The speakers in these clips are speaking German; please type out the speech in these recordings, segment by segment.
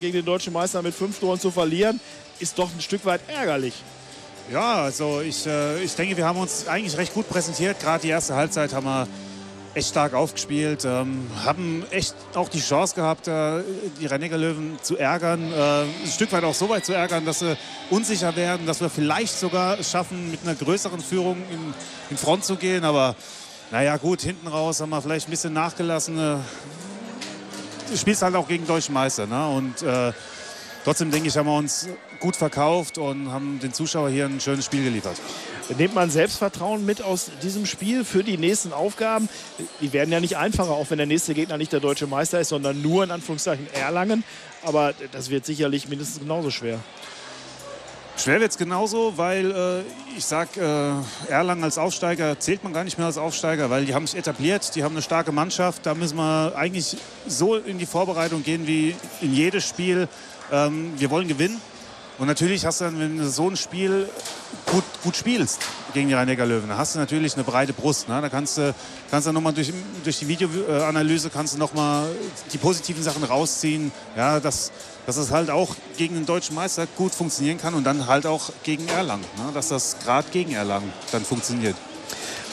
gegen den deutschen Meister mit fünf Toren zu verlieren, ist doch ein Stück weit ärgerlich. Ja, also ich, äh, ich denke, wir haben uns eigentlich recht gut präsentiert. Gerade die erste Halbzeit haben wir echt stark aufgespielt, ähm, haben echt auch die Chance gehabt, äh, die rhein löwen zu ärgern, äh, ein Stück weit auch so weit zu ärgern, dass sie unsicher werden, dass wir vielleicht sogar schaffen, mit einer größeren Führung in, in Front zu gehen. Aber naja gut, hinten raus haben wir vielleicht ein bisschen nachgelassen. Spielst halt auch gegen deutschen Meister. Ne? Und äh, trotzdem denke ich, haben wir uns gut verkauft und haben den Zuschauer hier ein schönes Spiel geliefert. Nehmt man Selbstvertrauen mit aus diesem Spiel für die nächsten Aufgaben? Die werden ja nicht einfacher, auch wenn der nächste Gegner nicht der deutsche Meister ist, sondern nur in Anführungszeichen Erlangen. Aber das wird sicherlich mindestens genauso schwer. Schwer wird es genauso, weil äh, ich sage, äh, Erlangen als Aufsteiger zählt man gar nicht mehr als Aufsteiger, weil die haben sich etabliert, die haben eine starke Mannschaft. Da müssen wir eigentlich so in die Vorbereitung gehen wie in jedes Spiel. Ähm, wir wollen gewinnen. Und natürlich hast du dann, wenn du so ein Spiel gut, gut spielst gegen die rhein löwen dann hast du natürlich eine breite Brust. Ne? Da kannst du, kannst du nochmal durch, durch die Videoanalyse kannst du nochmal die positiven Sachen rausziehen. Ja, dass, dass es halt auch gegen den deutschen Meister gut funktionieren kann und dann halt auch gegen Erlangen. Ne? Dass das gerade gegen Erlangen dann funktioniert.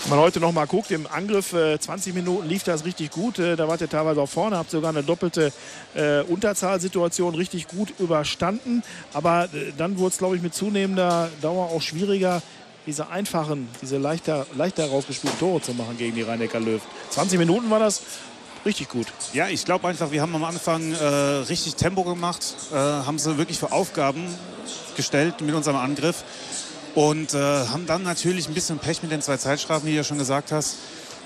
Wenn man heute noch mal guckt, im Angriff äh, 20 Minuten lief das richtig gut. Äh, da wart ihr teilweise auch vorne, habt sogar eine doppelte äh, Unterzahlsituation richtig gut überstanden. Aber äh, dann wurde es, glaube ich, mit zunehmender Dauer auch schwieriger, diese einfachen, diese leichter, leichter herausgespielten Tore zu machen gegen die rhein löw 20 Minuten war das richtig gut. Ja, ich glaube einfach, wir haben am Anfang äh, richtig Tempo gemacht, äh, haben sie wirklich für Aufgaben gestellt mit unserem Angriff. Und äh, haben dann natürlich ein bisschen Pech mit den zwei Zeitstrafen, wie du ja schon gesagt hast.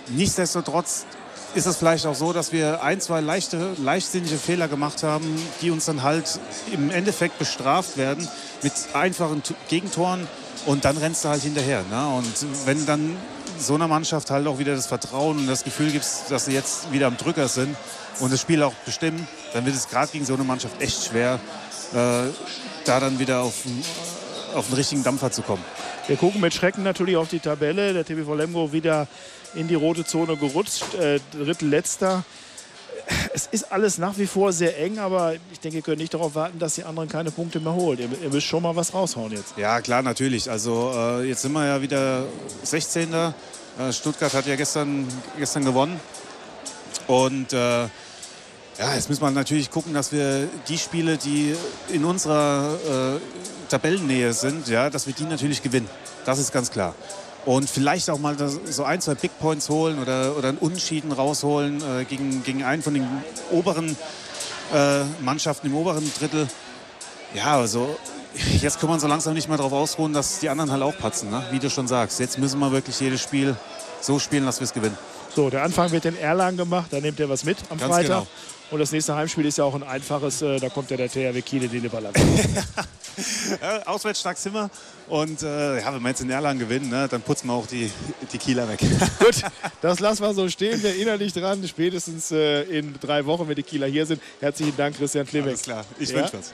Nichtsdestotrotz ist es vielleicht auch so, dass wir ein, zwei leichte, leichtsinnige Fehler gemacht haben, die uns dann halt im Endeffekt bestraft werden mit einfachen Gegentoren und dann rennst du halt hinterher. Ne? Und wenn dann so einer Mannschaft halt auch wieder das Vertrauen und das Gefühl gibst, dass sie jetzt wieder am Drücker sind und das Spiel auch bestimmen, dann wird es gerade gegen so eine Mannschaft echt schwer, äh, da dann wieder auf, auf den richtigen Dampfer zu kommen. Wir gucken mit Schrecken natürlich auf die Tabelle. Der TBV Lemgo wieder in die rote Zone gerutscht, äh, drittletzter. Es ist alles nach wie vor sehr eng, aber ich denke, ihr könnt nicht darauf warten, dass die anderen keine Punkte mehr holen. Ihr, ihr müsst schon mal was raushauen jetzt. Ja, klar, natürlich. Also äh, jetzt sind wir ja wieder 16. Äh, Stuttgart hat ja gestern, gestern gewonnen. Und äh, ja, jetzt müssen wir natürlich gucken, dass wir die Spiele, die in unserer äh, Tabellennähe sind, ja, dass wir die natürlich gewinnen. Das ist ganz klar. Und vielleicht auch mal so ein, zwei Big Points holen oder, oder einen Unschieden rausholen äh, gegen, gegen einen von den oberen äh, Mannschaften im oberen Drittel. Ja, also jetzt kann man so langsam nicht mehr darauf ausruhen, dass die anderen halt auch patzen, ne? wie du schon sagst. Jetzt müssen wir wirklich jedes Spiel so spielen, dass wir es gewinnen. So, der Anfang wird in Erlangen gemacht, da nehmt ihr was mit am Ganz Freitag. Genau. Und das nächste Heimspiel ist ja auch ein einfaches, äh, da kommt ja der THW Kiel in die Liberland. ja, auswärts stark Zimmer. Und äh, ja, wenn wir jetzt in Erlangen gewinnen, ne, dann putzen wir auch die, die Kieler weg. Gut, das lassen wir so stehen. Wir erinnern dich dran, spätestens äh, in drei Wochen, wenn die Kieler hier sind. Herzlichen Dank, Christian Klebeck. Alles klar, ich ja? wünsche was.